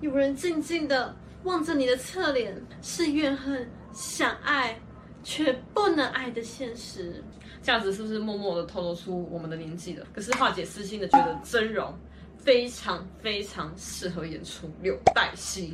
有人静静的望着你的侧脸是怨恨想爱却不能爱的现实。这样子是不是默默的透露出我们的年纪了？可是化解私心的觉得真容非常非常适合演出柳黛西